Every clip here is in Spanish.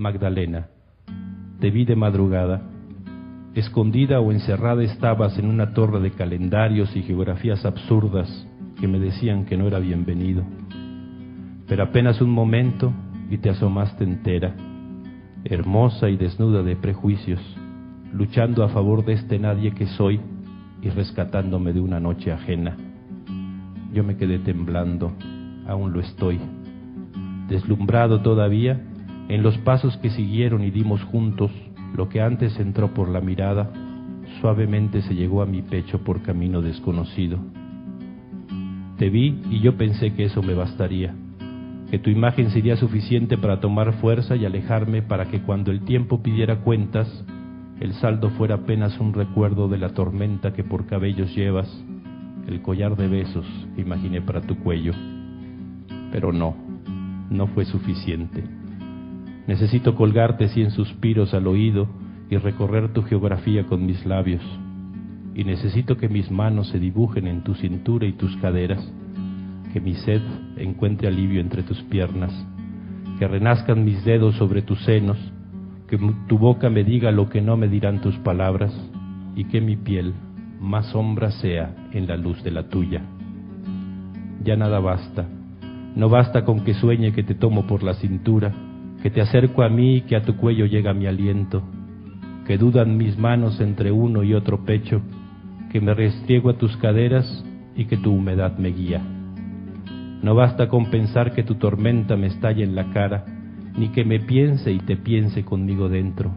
Magdalena, te vi de madrugada. Escondida o encerrada estabas en una torre de calendarios y geografías absurdas que me decían que no era bienvenido. Pero apenas un momento y te asomaste entera, hermosa y desnuda de prejuicios, luchando a favor de este nadie que soy y rescatándome de una noche ajena. Yo me quedé temblando, aún lo estoy, deslumbrado todavía en los pasos que siguieron y dimos juntos, lo que antes entró por la mirada, suavemente se llegó a mi pecho por camino desconocido. Te vi y yo pensé que eso me bastaría, que tu imagen sería suficiente para tomar fuerza y alejarme para que cuando el tiempo pidiera cuentas, el saldo fuera apenas un recuerdo de la tormenta que por cabellos llevas, el collar de besos imaginé para tu cuello. Pero no, no fue suficiente. Necesito colgarte cien suspiros al oído y recorrer tu geografía con mis labios. Y necesito que mis manos se dibujen en tu cintura y tus caderas, que mi sed encuentre alivio entre tus piernas, que renazcan mis dedos sobre tus senos, que tu boca me diga lo que no me dirán tus palabras. Y que mi piel más sombra sea en la luz de la tuya. Ya nada basta, no basta con que sueñe que te tomo por la cintura, que te acerco a mí y que a tu cuello llega mi aliento, que dudan mis manos entre uno y otro pecho, que me restriego a tus caderas y que tu humedad me guía. No basta con pensar que tu tormenta me estalle en la cara, ni que me piense y te piense conmigo dentro,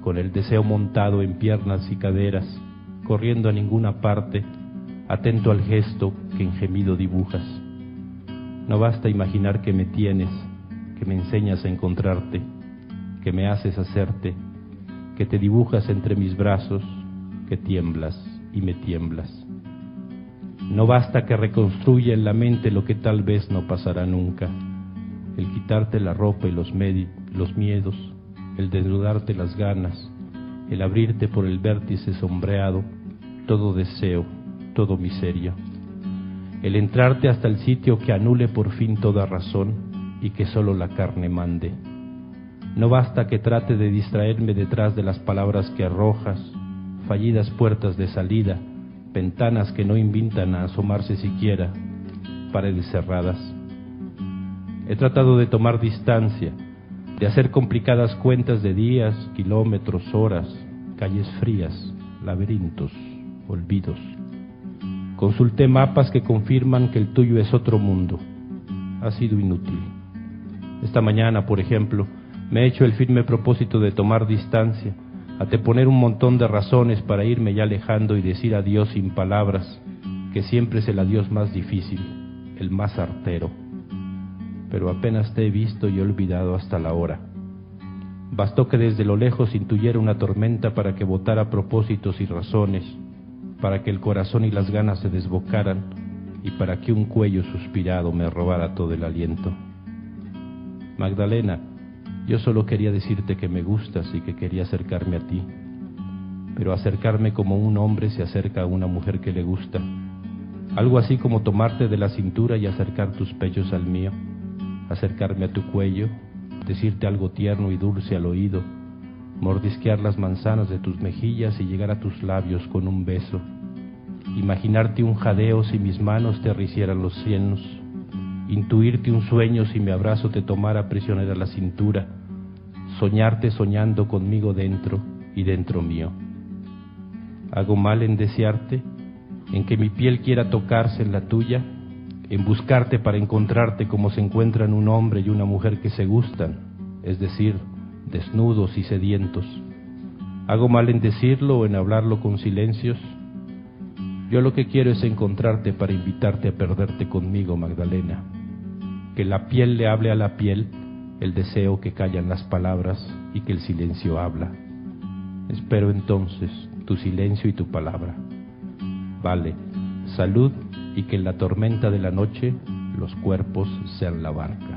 con el deseo montado en piernas y caderas, corriendo a ninguna parte, atento al gesto que en gemido dibujas. No basta imaginar que me tienes, que me enseñas a encontrarte, que me haces hacerte, que te dibujas entre mis brazos, que tiemblas y me tiemblas. No basta que reconstruya en la mente lo que tal vez no pasará nunca el quitarte la ropa y los, los miedos, el desnudarte las ganas, el abrirte por el vértice sombreado, todo deseo, todo miseria, el entrarte hasta el sitio que anule por fin toda razón y que solo la carne mande. No basta que trate de distraerme detrás de las palabras que arrojas, fallidas puertas de salida, ventanas que no invitan a asomarse siquiera, paredes cerradas He tratado de tomar distancia, de hacer complicadas cuentas de días, kilómetros, horas, calles frías, laberintos, olvidos. Consulté mapas que confirman que el tuyo es otro mundo. Ha sido inútil. Esta mañana, por ejemplo, me he hecho el firme propósito de tomar distancia, a te poner un montón de razones para irme ya alejando y decir adiós sin palabras, que siempre es el adiós más difícil, el más artero pero apenas te he visto y olvidado hasta la hora. Bastó que desde lo lejos intuyera una tormenta para que votara propósitos y razones, para que el corazón y las ganas se desbocaran y para que un cuello suspirado me robara todo el aliento. Magdalena, yo solo quería decirte que me gustas y que quería acercarme a ti, pero acercarme como un hombre se acerca a una mujer que le gusta, algo así como tomarte de la cintura y acercar tus pechos al mío. Acercarme a tu cuello, decirte algo tierno y dulce al oído, mordisquear las manzanas de tus mejillas y llegar a tus labios con un beso, imaginarte un jadeo si mis manos te ricieran los cienos, intuirte un sueño si mi abrazo te tomara prisionera la cintura, soñarte soñando conmigo dentro y dentro mío. ¿Hago mal en desearte? ¿En que mi piel quiera tocarse en la tuya? en buscarte para encontrarte como se encuentran un hombre y una mujer que se gustan, es decir, desnudos y sedientos. ¿Hago mal en decirlo o en hablarlo con silencios? Yo lo que quiero es encontrarte para invitarte a perderte conmigo, Magdalena. Que la piel le hable a la piel el deseo que callan las palabras y que el silencio habla. Espero entonces tu silencio y tu palabra. Vale, salud y que en la tormenta de la noche los cuerpos sean la barca.